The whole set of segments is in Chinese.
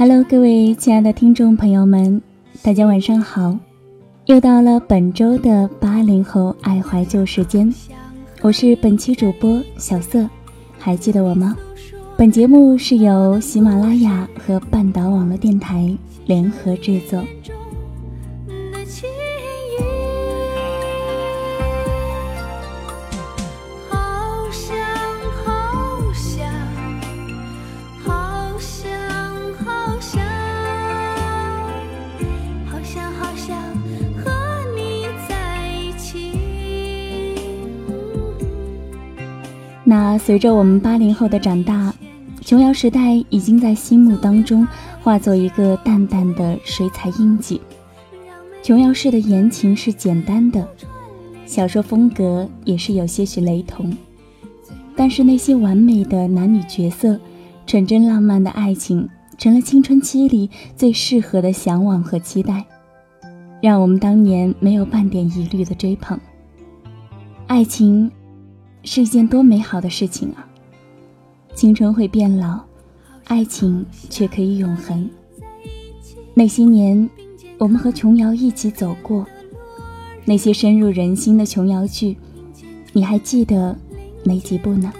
Hello，各位亲爱的听众朋友们，大家晚上好！又到了本周的八零后爱怀旧时间，我是本期主播小色，还记得我吗？本节目是由喜马拉雅和半岛网络电台联合制作。那随着我们八零后的长大，琼瑶时代已经在心目当中化作一个淡淡的水彩印记。琼瑶式的言情是简单的，小说风格也是有些许雷同，但是那些完美的男女角色，纯真浪漫的爱情，成了青春期里最适合的向往和期待，让我们当年没有半点疑虑的追捧。爱情是一件多美好的事情啊！青春会变老，爱情却可以永恒。那些年，我们和琼瑶一起走过，那些深入人心的琼瑶剧，你还记得哪几部呢？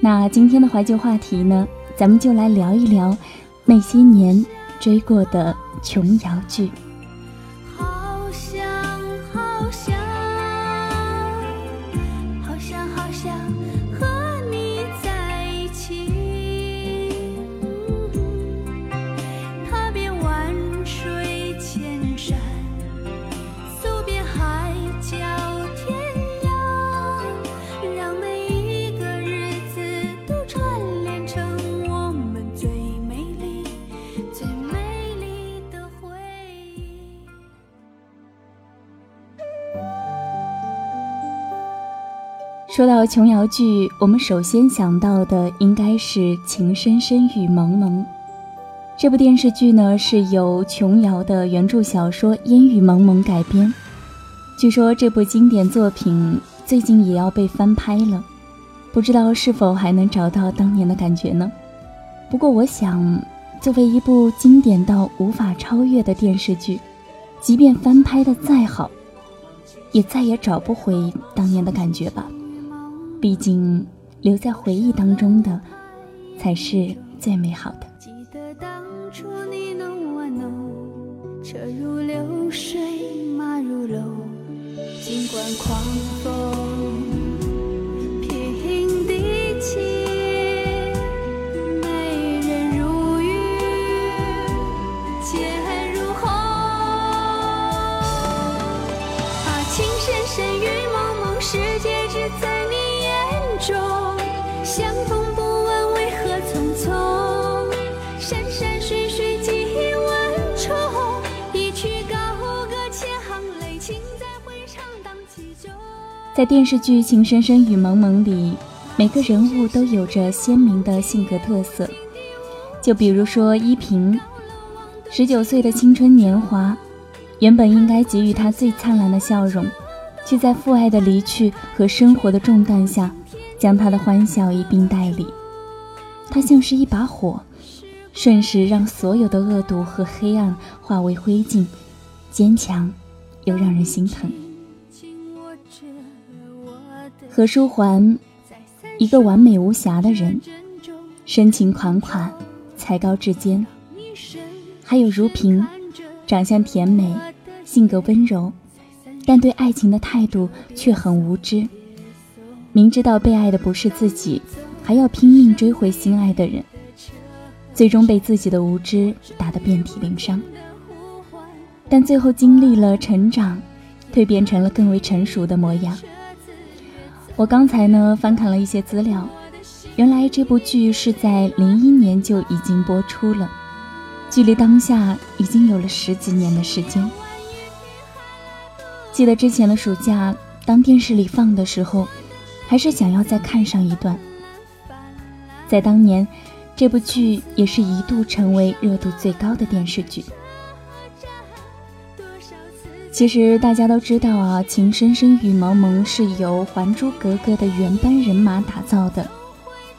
那今天的怀旧话题呢，咱们就来聊一聊那些年追过的琼瑶剧。说到琼瑶剧，我们首先想到的应该是《情深深雨蒙蒙》。这部电视剧呢是由琼瑶的原著小说《烟雨蒙蒙》改编。据说这部经典作品最近也要被翻拍了，不知道是否还能找到当年的感觉呢？不过我想，作为一部经典到无法超越的电视剧，即便翻拍的再好，也再也找不回当年的感觉吧。毕竟，留在回忆当中的，才是最美好的。记得当初你侬我侬，车如流水马如龙，尽管狂风平地起，美人如玉剑如虹。啊，情深深雨蒙蒙，世界中。相逢不问为何匆匆，山山水水几万重。一曲高歌千行泪，情在回肠荡气中。在电视剧《情深深雨蒙蒙》里，每个人物都有着鲜明的性格特色。就比如说依萍，十九岁的青春年华，原本应该给予她最灿烂的笑容，却在父爱的离去和生活的重担下，将他的欢笑一并带离。他像是一把火，瞬时让所有的恶毒和黑暗化为灰烬，坚强又让人心疼。何书桓，一个完美无瑕的人，深情款款，才高志坚，还有如萍，长相甜美，性格温柔，但对爱情的态度却很无知。明知道被爱的不是自己，还要拼命追回心爱的人，最终被自己的无知打得遍体鳞伤。但最后经历了成长，蜕变成了更为成熟的模样。我刚才呢翻看了一些资料，原来这部剧是在零一年就已经播出了，距离当下已经有了十几年的时间。记得之前的暑假，当电视里放的时候。还是想要再看上一段。在当年，这部剧也是一度成为热度最高的电视剧。其实大家都知道啊，《情深深雨蒙蒙是由《还珠格格》的原班人马打造的。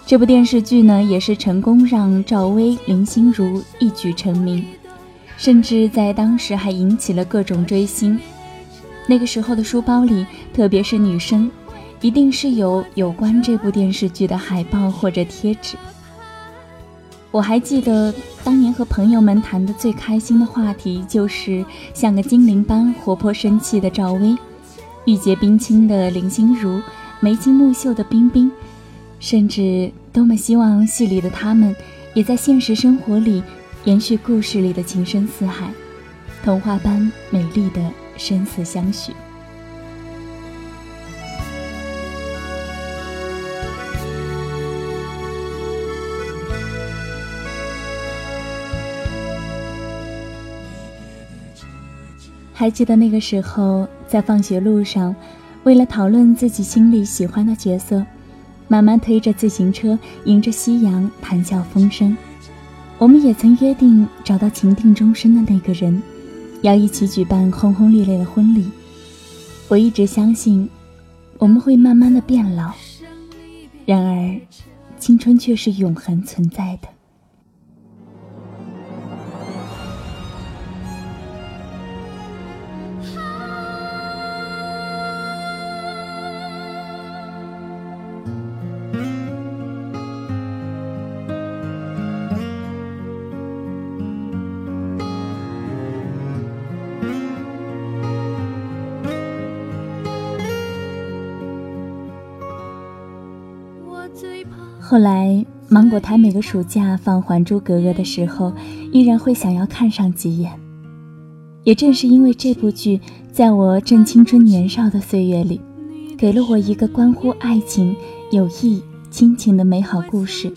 这部电视剧呢，也是成功让赵薇、林心如一举成名，甚至在当时还引起了各种追星。那个时候的书包里，特别是女生。一定是有有关这部电视剧的海报或者贴纸。我还记得当年和朋友们谈的最开心的话题，就是像个精灵般活泼生气的赵薇，玉洁冰清的林心如，眉清目秀的冰冰，甚至多么希望戏里的他们，也在现实生活里延续故事里的情深似海，童话般美丽的生死相许。还记得那个时候，在放学路上，为了讨论自己心里喜欢的角色，慢慢推着自行车，迎着夕阳，谈笑风生。我们也曾约定找到情定终身的那个人，要一起举办轰轰烈烈的婚礼。我一直相信，我们会慢慢的变老，然而，青春却是永恒存在的。后来，芒果台每个暑假放《还珠格格》的时候，依然会想要看上几眼。也正是因为这部剧，在我正青春年少的岁月里，给了我一个关乎爱情、友谊、亲情的美好故事，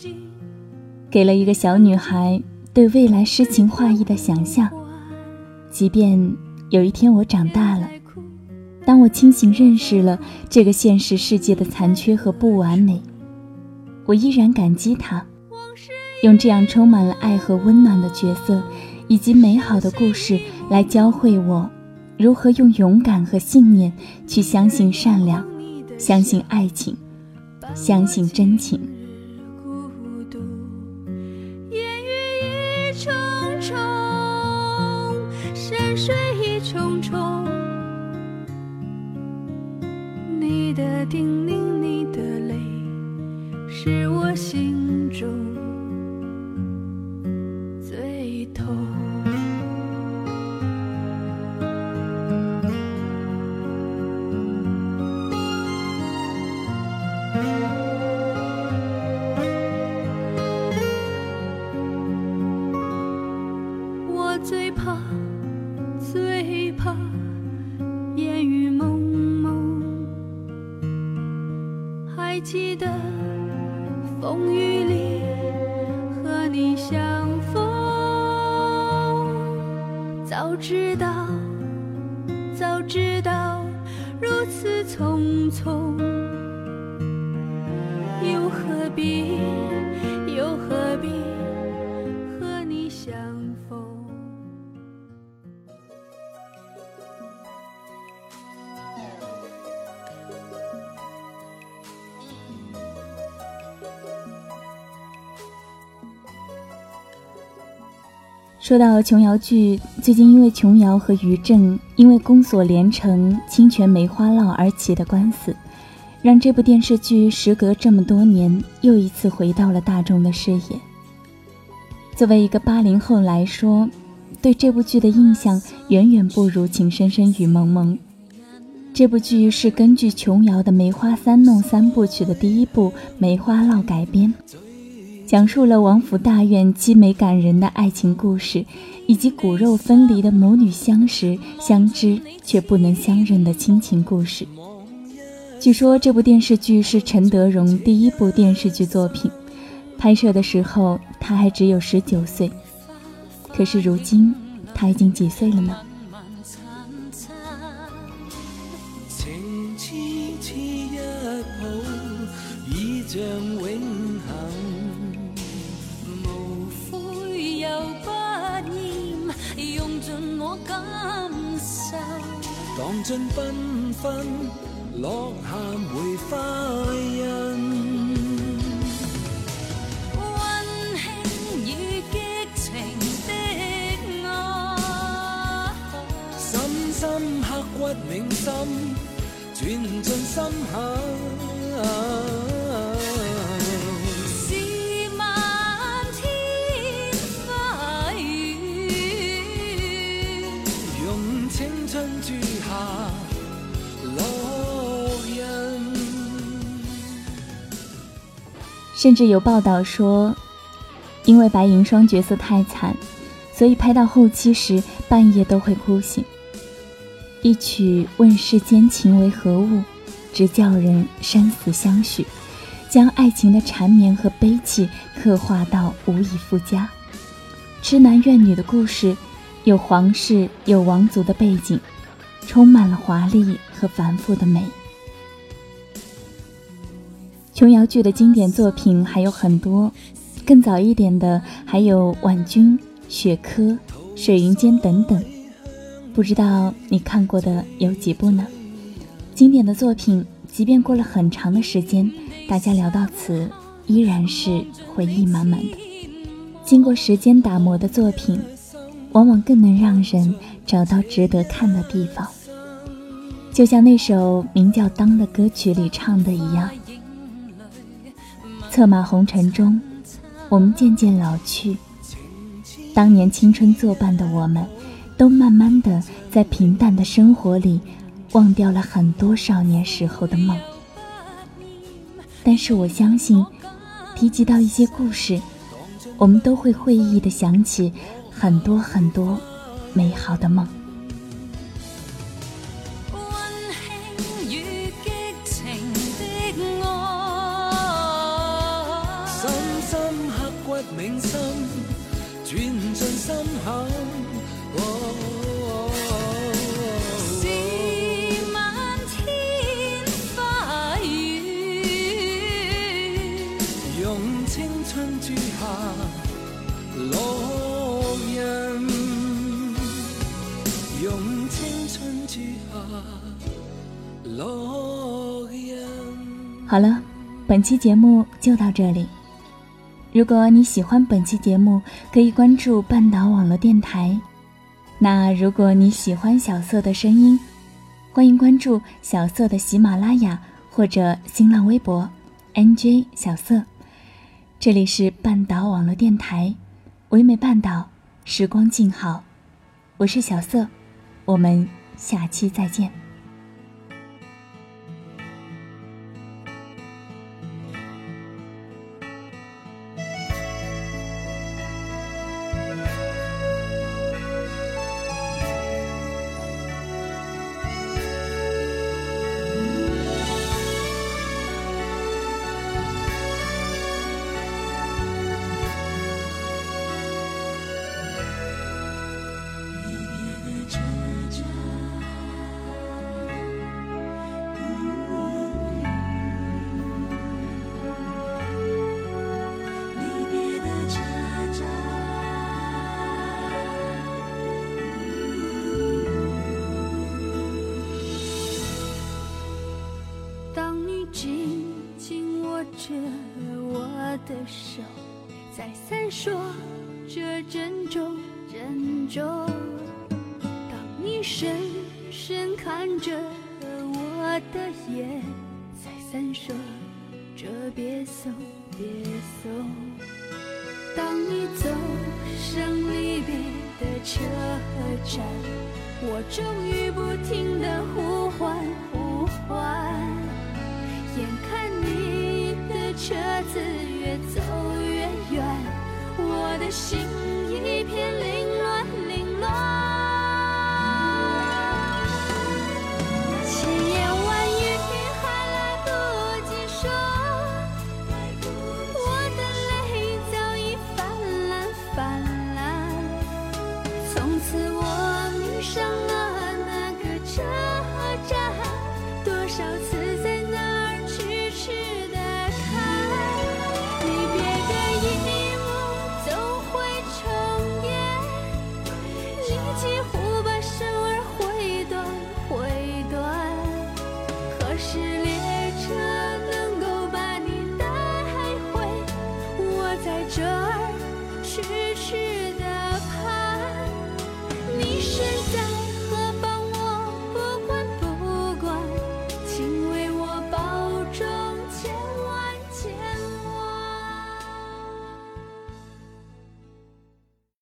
给了一个小女孩对未来诗情画意的想象。即便有一天我长大了，当我清醒认识了这个现实世界的残缺和不完美。我依然感激他，用这样充满了爱和温暖的角色，以及美好的故事来教会我，如何用勇敢和信念去相信善良，相信爱情，相信真情。你的叮咛，你的叮咛。是我心中最痛。我最怕，最怕烟雨蒙蒙，还记得。风雨里和你相逢，早知道，早知道如此匆匆，说到琼瑶剧，最近因为琼瑶和于正因为宫锁连城清泉梅花烙而起的官司，让这部电视剧时隔这么多年又一次回到了大众的视野。作为一个八零后来说，对这部剧的印象远远不如《情深深雨蒙蒙》。这部剧是根据琼瑶的《梅花三弄》三部曲的第一部《梅花烙》改编，讲述了王府大院凄美感人的爱情故事，以及骨肉分离的母女相识、相知却不能相认的亲情故事。据说这部电视剧是陈德容第一部电视剧作品，拍摄的时候他还只有十九岁，可是如今他已经几岁了呢？像永荡尽缤纷，落下梅花印。温馨与激情的爱，深深刻骨铭心，钻进心坎。甚至有报道说，因为白银霜角色太惨，所以拍到后期时半夜都会哭醒。一曲“问世间情为何物”，直叫人生死相许，将爱情的缠绵和悲戚刻画到无以复加。痴男怨女的故事，有皇室有王族的背景，充满了华丽和繁复的美。琼瑶剧的经典作品还有很多，更早一点的还有《婉君》《雪珂》《水云间》等等，不知道你看过的有几部呢？经典的作品，即便过了很长的时间，大家聊到此，依然是回忆满满的。经过时间打磨的作品，往往更能让人找到值得看的地方。就像那首名叫《当》的歌曲里唱的一样。策马红尘中，我们渐渐老去。当年青春作伴的我们，都慢慢的在平淡的生活里，忘掉了很多少年时候的梦。但是我相信，提及到一些故事，我们都会会意的想起很多很多美好的梦。好了，本期节目就到这里。如果你喜欢本期节目，可以关注半岛网络电台。那如果你喜欢小色的声音，欢迎关注小色的喜马拉雅或者新浪微博 “nj 小色”。这里是半岛网络电台，唯美半岛，时光静好。我是小色，我们下期再见。闪烁着珍重珍重。当你深深看着我的眼，在闪烁着别送别送。当你走上离别的。车站，我终于不停的呼唤呼唤，眼看你的车子越走，的心。